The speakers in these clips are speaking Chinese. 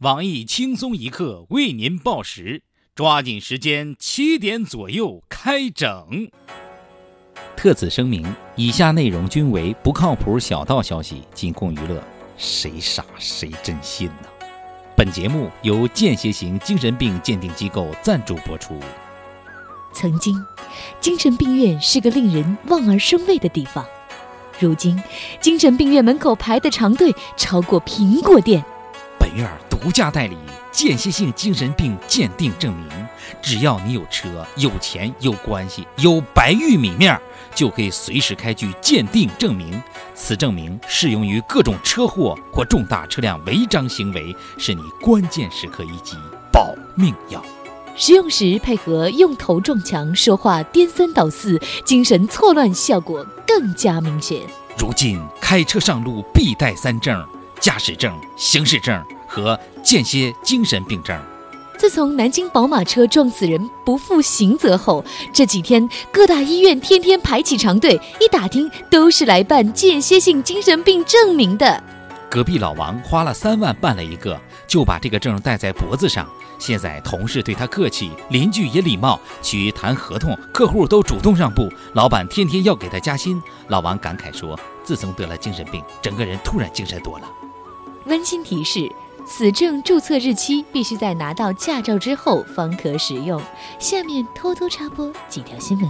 网易轻松一刻为您报时，抓紧时间，七点左右开整。特此声明，以下内容均为不靠谱小道消息，仅供娱乐，谁傻谁真信呢？本节目由间歇型精神病鉴定机构赞助播出。曾经，精神病院是个令人望而生畏的地方，如今，精神病院门口排的长队超过苹果店。本院独家代理间歇性精神病鉴定证明，只要你有车、有钱、有关系、有白玉米面，就可以随时开具鉴定证明。此证明适用于各种车祸或重大车辆违章行为，是你关键时刻一剂保命药。使用时配合用头撞墙、说话颠三倒四、精神错乱，效果更加明显。如今开车上路必带三证。驾驶证、行驶证和间歇精神病症。自从南京宝马车撞死人不负刑责后，这几天各大医院天天排起长队，一打听都是来办间歇性精神病证明的。隔壁老王花了三万办了一个，就把这个证戴在脖子上。现在同事对他客气，邻居也礼貌，去谈合同，客户都主动让步，老板天天要给他加薪。老王感慨说：“自从得了精神病，整个人突然精神多了。”温馨提示：此证注册日期必须在拿到驾照之后方可使用。下面偷偷插播几条新闻：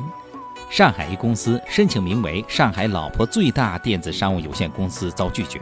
上海一公司申请名为“上海老婆最大电子商务有限公司”遭拒绝。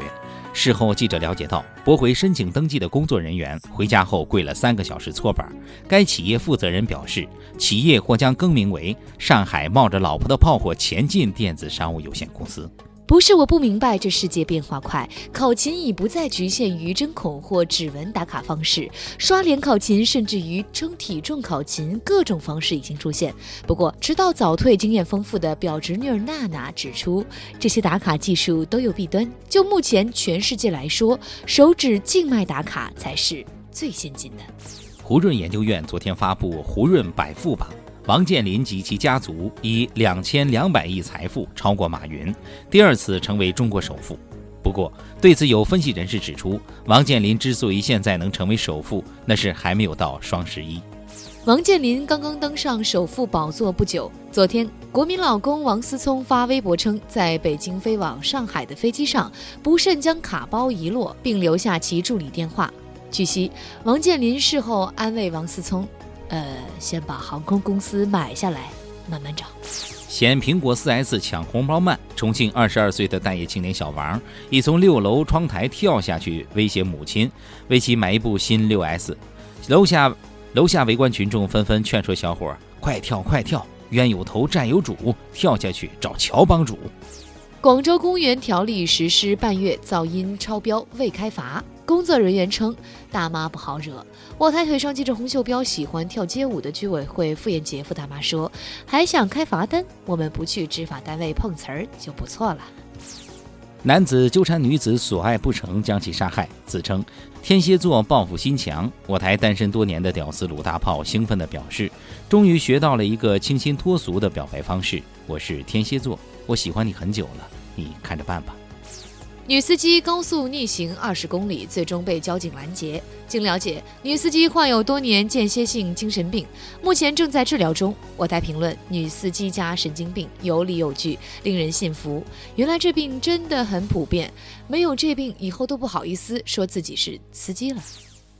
事后记者了解到，驳回申请登记的工作人员回家后跪了三个小时搓板。该企业负责人表示，企业或将更名为“上海冒着老婆的炮火前进电子商务有限公司”。不是我不明白，这世界变化快，考勤已不再局限于针孔或指纹打卡方式，刷脸考勤甚至于称体重考勤，各种方式已经出现。不过，迟到早退经验丰富的表侄女儿娜娜指出，这些打卡技术都有弊端。就目前全世界来说，手指静脉打卡才是最先进的。胡润研究院昨天发布胡润百富榜。王健林及其家族以两千两百亿财富超过马云，第二次成为中国首富。不过，对此有分析人士指出，王健林之所以现在能成为首富，那是还没有到双十一。王健林刚刚登上首富宝座不久，昨天国民老公王思聪发微博称，在北京飞往上海的飞机上不慎将卡包遗落，并留下其助理电话。据悉，王健林事后安慰王思聪。呃，先把航空公司买下来，慢慢找。嫌苹果 4S 抢红包慢，重庆二十二岁的待业青年小王已从六楼窗台跳下去威胁母亲，为其买一部新六 S。楼下楼下围观群众纷纷劝说小伙快跳快跳，冤有头债有主，跳下去找乔帮主。广州公园条例实施半月，噪音超标未开罚。工作人员称，大妈不好惹。我台腿上系着红袖标、喜欢跳街舞的居委会副业杰夫大妈说：“还想开罚单？我们不去执法单位碰瓷儿就不错了。”男子纠缠女子所爱不成，将其杀害，自称天蝎座报复心强。我台单身多年的屌丝鲁大炮兴奋地表示：“终于学到了一个清新脱俗的表白方式。我是天蝎座，我喜欢你很久了，你看着办吧。”女司机高速逆行二十公里，最终被交警拦截。经了解，女司机患有多年间歇性精神病，目前正在治疗中。我台评论：女司机加神经病，有理有据，令人信服。原来这病真的很普遍，没有这病以后都不好意思说自己是司机了。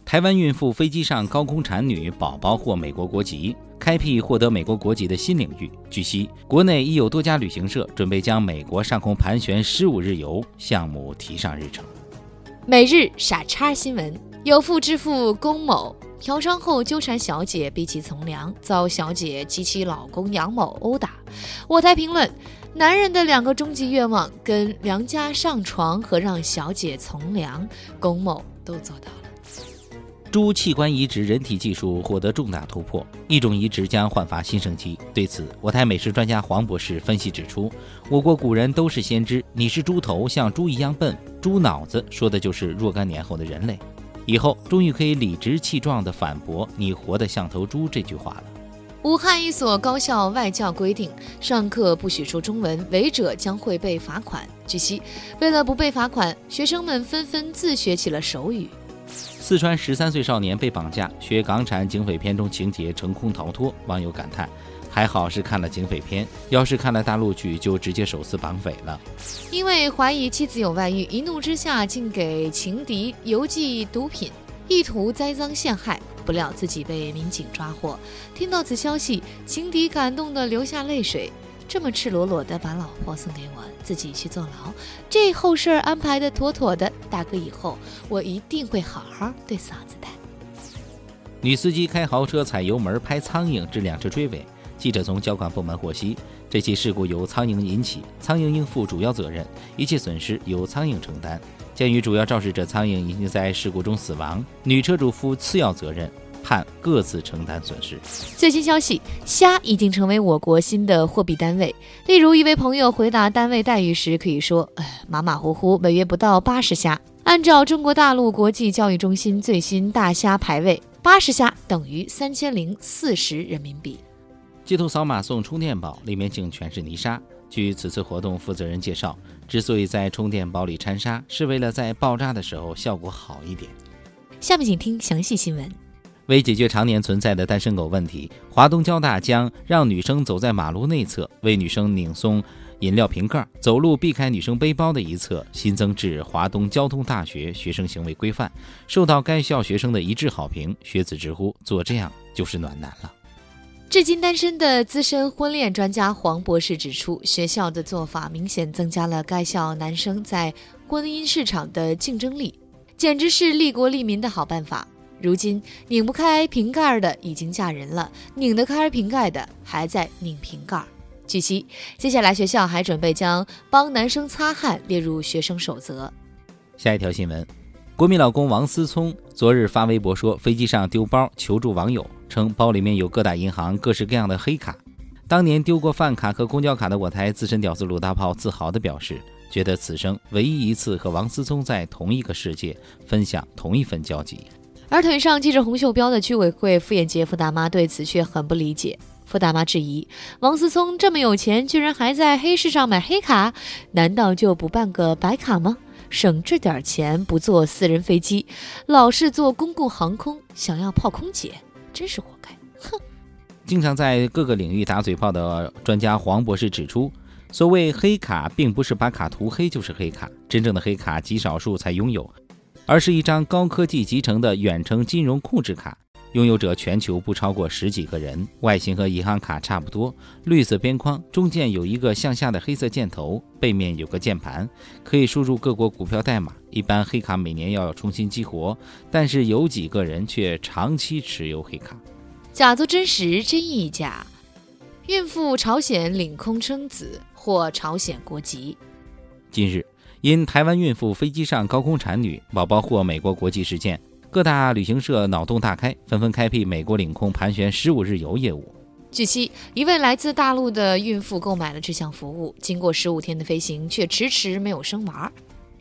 台湾孕妇飞机上高空产女，宝宝获美国国籍。开辟获得美国国籍的新领域。据悉，国内已有多家旅行社准备将美国上空盘旋十五日游项目提上日程。每日傻叉新闻：有妇之夫龚某嫖娼后纠缠小姐，逼其从良，遭小姐及其老公杨某殴打。我台评论：男人的两个终极愿望，跟良家上床和让小姐从良，龚某都做到。猪器官移植人体技术获得重大突破，一种移植将焕发新生机。对此，我台美食专家黄博士分析指出，我国古人都是先知，你是猪头，像猪一样笨，猪脑子说的就是若干年后的人类。以后终于可以理直气壮地反驳“你活得像头猪”这句话了。武汉一所高校外教规定，上课不许说中文，违者将会被罚款。据悉，为了不被罚款，学生们纷纷自学起了手语。四川十三岁少年被绑架，学港产警匪片中情节成功逃脱，网友感叹：还好是看了警匪片，要是看了大陆剧，就直接手撕绑匪了。因为怀疑妻子有外遇，一怒之下竟给情敌邮寄毒品，意图栽赃陷害。不料自己被民警抓获。听到此消息，情敌感动的流下泪水。这么赤裸裸的把老婆送给我，自己去坐牢，这后事儿安排的妥妥的。大哥，以后我一定会好好对嫂子的。女司机开豪车踩油门拍苍蝇致两车追尾。记者从交管部门获悉，这起事故由苍蝇引起，苍蝇应负主要责任，一切损失由苍蝇承担。鉴于主要肇事者苍蝇已经在事故中死亡，女车主负次要责任。判各自承担损失。最新消息，虾已经成为我国新的货币单位。例如，一位朋友回答单位待遇时可以说：“哎，马马虎虎，每月不到八十虾。”按照中国大陆国际教育中心最新大虾排位，八十虾等于三千零四十人民币。街头扫码送充电宝，里面竟全是泥沙。据此次活动负责人介绍，之所以在充电宝里掺沙，是为了在爆炸的时候效果好一点。下面请听详细新闻。为解决常年存在的单身狗问题，华东交大将让女生走在马路内侧，为女生拧松饮料瓶盖、走路避开女生背包的一侧新增至华东交通大学学生行为规范，受到该校学生的一致好评。学子直呼做这样就是暖男了。至今单身的资深婚恋专家黄博士指出，学校的做法明显增加了该校男生在婚姻市场的竞争力，简直是利国利民的好办法。如今拧不开瓶盖的已经嫁人了，拧得开瓶盖的还在拧瓶盖。据悉，接下来学校还准备将帮男生擦汗列入学生守则。下一条新闻，国民老公王思聪昨日发微博说，飞机上丢包求助网友，称包里面有各大银行各式各样的黑卡。当年丢过饭卡和公交卡的我台资深屌丝鲁大炮自豪地表示，觉得此生唯一一次和王思聪在同一个世界，分享同一份交集。而腿上系着红袖标的居委会妇炎洁傅大妈对此却很不理解。傅大妈质疑：王思聪这么有钱，居然还在黑市上买黑卡，难道就不办个白卡吗？省这点钱不坐私人飞机，老是坐公共航空，想要泡空姐，真是活该！哼！经常在各个领域打嘴炮的专家黄博士指出，所谓黑卡，并不是把卡涂黑就是黑卡，真正的黑卡极少数才拥有。而是一张高科技集成的远程金融控制卡，拥有者全球不超过十几个人，外形和银行卡差不多，绿色边框，中间有一个向下的黑色箭头，背面有个键盘，可以输入各国股票代码。一般黑卡每年要重新激活，但是有几个人却长期持有黑卡。假作真实，真亦假。孕妇朝鲜领空生子，获朝鲜国籍。近日。因台湾孕妇飞机上高空产女，宝宝获美国国籍事件，各大旅行社脑洞大开，纷纷开辟美国领空盘旋十五日游业务。据悉，一位来自大陆的孕妇购买了这项服务，经过十五天的飞行，却迟迟没有生娃。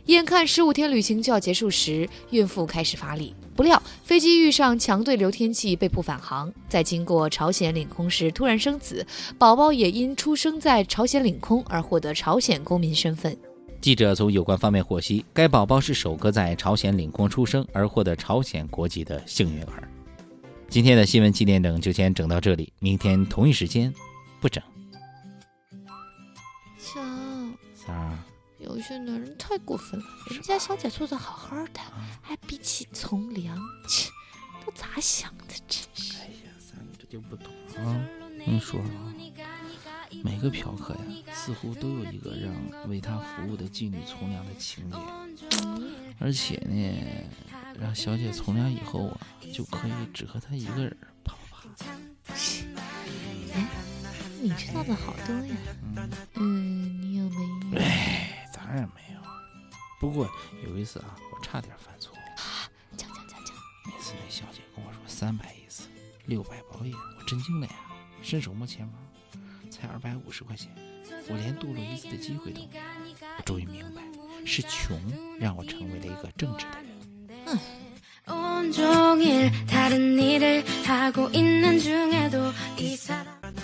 眼看十五天旅行就要结束时，孕妇开始发力，不料飞机遇上强对流天气，被迫返航。在经过朝鲜领空时突然生子，宝宝也因出生在朝鲜领空而获得朝鲜公民身份。记者从有关方面获悉，该宝宝是首个在朝鲜领空出生而获得朝鲜国籍的幸运儿。今天的新闻七点整就先整到这里，明天同一时间不整。小三儿，有些男人太过分了，人家小姐做的好好的，还比起从良，切，都咋想的？真是。哎呀，三儿你这就不懂啊！你说啊。每个嫖客呀，似乎都有一个让为他服务的妓女从良的情节，而且呢，让小姐从良以后啊，就可以只和他一个人啪啪啪。哎，你知道的好多呀。嗯，你有没有？哎，当然没有。不过有一次啊，我差点犯错。讲讲讲讲。那次那小姐跟我说三百一次，六百包夜，我震惊了呀，伸手摸钱包。才二百五十块钱，我连堕落一次的机会都没有。我终于明白，是穷让我成为了一个正直的人。